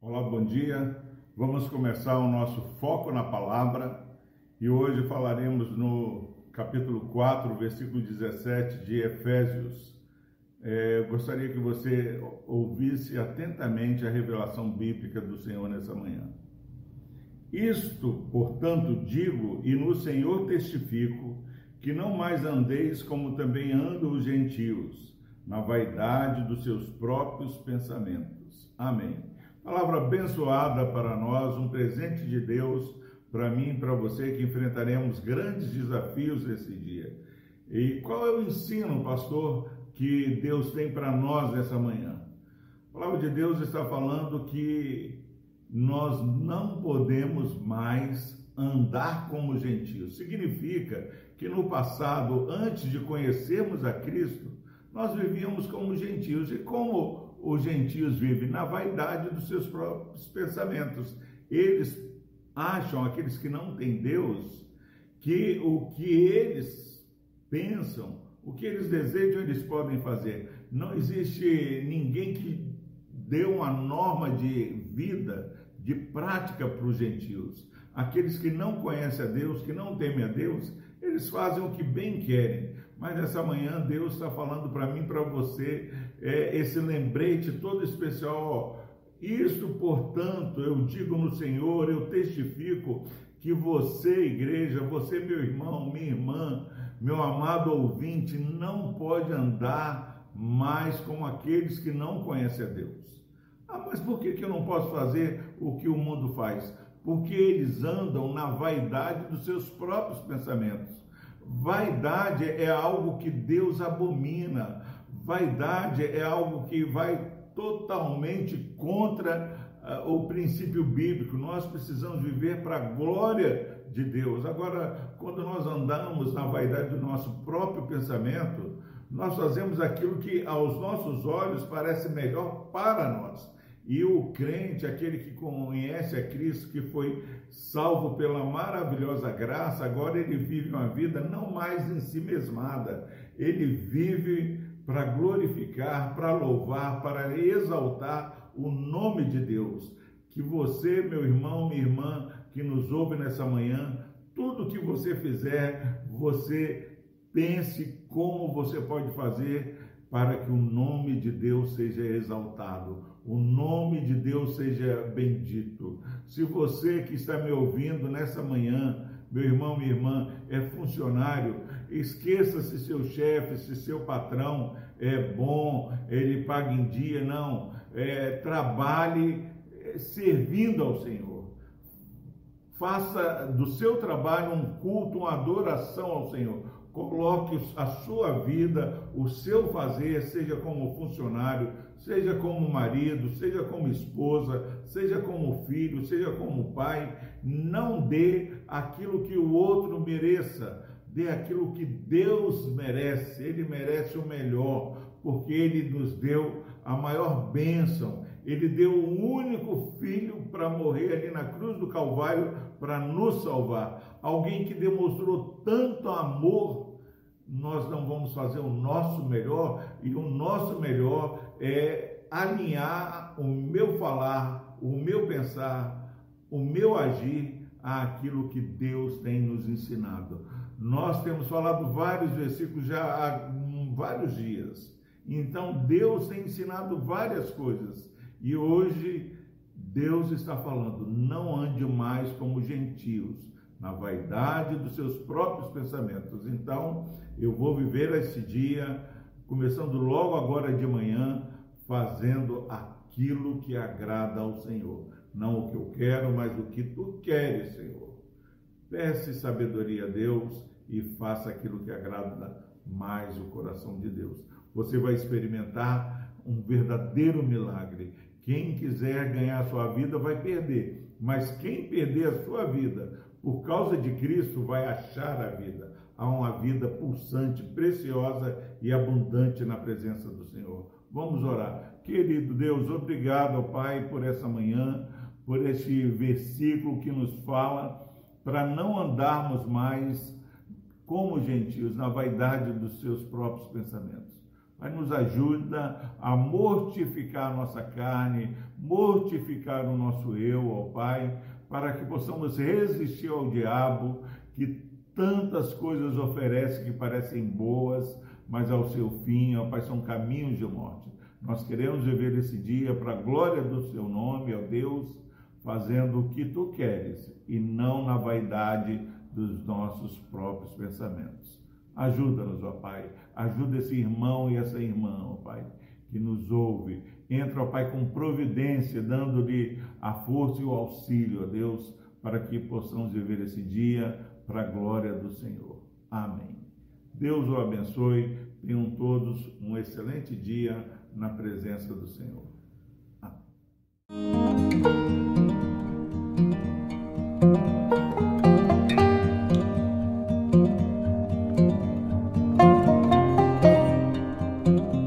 Olá, bom dia. Vamos começar o nosso foco na palavra e hoje falaremos no capítulo 4, versículo 17 de Efésios. É, gostaria que você ouvisse atentamente a revelação bíblica do Senhor nessa manhã. Isto, portanto, digo e no Senhor testifico que não mais andeis como também andam os gentios, na vaidade dos seus próprios pensamentos. Amém. Palavra abençoada para nós, um presente de Deus para mim e para você que enfrentaremos grandes desafios nesse dia. E qual é o ensino, pastor, que Deus tem para nós nessa manhã? A palavra de Deus está falando que nós não podemos mais andar como gentios. Significa que no passado, antes de conhecermos a Cristo, nós vivíamos como gentios. E como os gentios vivem? Na vaidade dos seus próprios pensamentos. Eles acham, aqueles que não têm Deus, que o que eles pensam, o que eles desejam, eles podem fazer. Não existe ninguém que dê uma norma de vida de prática para os gentios. Aqueles que não conhecem a Deus, que não temem a Deus, eles fazem o que bem querem. Mas nessa manhã Deus está falando para mim, para você, é, esse lembrete todo especial. Isso, portanto, eu digo no Senhor, eu testifico que você, igreja, você, meu irmão, minha irmã, meu amado ouvinte, não pode andar mais como aqueles que não conhecem a Deus. Ah, mas por que, que eu não posso fazer o que o mundo faz? Porque eles andam na vaidade dos seus próprios pensamentos. Vaidade é algo que Deus abomina. Vaidade é algo que vai totalmente contra uh, o princípio bíblico. Nós precisamos viver para a glória de Deus. Agora, quando nós andamos na vaidade do nosso próprio pensamento, nós fazemos aquilo que aos nossos olhos parece melhor para nós. E o crente, aquele que conhece a Cristo, que foi salvo pela maravilhosa graça, agora ele vive uma vida não mais em si mesmada, ele vive para glorificar, para louvar, para exaltar o nome de Deus. Que você, meu irmão, minha irmã, que nos ouve nessa manhã, tudo que você fizer, você pense como você pode fazer para que o nome de Deus seja exaltado o nome de Deus seja bendito. Se você que está me ouvindo nessa manhã, meu irmão, minha irmã, é funcionário, esqueça se seu chefe, se seu patrão é bom, ele paga em dia, não. É, trabalhe é, servindo ao Senhor. Faça do seu trabalho um culto, uma adoração ao Senhor. Coloque a sua vida, o seu fazer, seja como funcionário, seja como marido, seja como esposa, seja como filho, seja como pai, não dê aquilo que o outro mereça, dê aquilo que Deus merece, ele merece o melhor, porque ele nos deu a maior bênção, ele deu o único filho para morrer ali na cruz do Calvário para nos salvar, alguém que demonstrou tanto amor nós não vamos fazer o nosso melhor e o nosso melhor é alinhar o meu falar, o meu pensar, o meu agir àquilo que Deus tem nos ensinado. Nós temos falado vários versículos já há vários dias. Então Deus tem ensinado várias coisas e hoje Deus está falando: não ande mais como gentios, na vaidade dos seus próprios pensamentos. Então, eu vou viver esse dia, começando logo agora de manhã, fazendo aquilo que agrada ao Senhor. Não o que eu quero, mas o que tu queres, Senhor. Peça sabedoria a Deus e faça aquilo que agrada mais o coração de Deus. Você vai experimentar um verdadeiro milagre. Quem quiser ganhar a sua vida vai perder, mas quem perder a sua vida por causa de Cristo vai achar a vida a uma vida pulsante, preciosa e abundante na presença do Senhor. Vamos orar. Querido Deus, obrigado, Pai, por essa manhã, por este versículo que nos fala para não andarmos mais como gentios, na vaidade dos seus próprios pensamentos. Pai, nos ajuda a mortificar a nossa carne, mortificar o nosso eu, ó Pai, para que possamos resistir ao diabo, que tantas coisas oferece que parecem boas, mas ao seu fim, ó Pai, são caminhos de morte. Nós queremos viver esse dia para a glória do seu nome, ó Deus, fazendo o que tu queres e não na vaidade dos nossos próprios pensamentos. Ajuda-nos, ó Pai. Ajuda esse irmão e essa irmã, ó Pai, que nos ouve. Entra, ó Pai, com providência, dando-lhe a força e o auxílio, ó Deus, para que possamos viver esse dia para a glória do Senhor. Amém. Deus o abençoe. Tenham todos um excelente dia na presença do Senhor.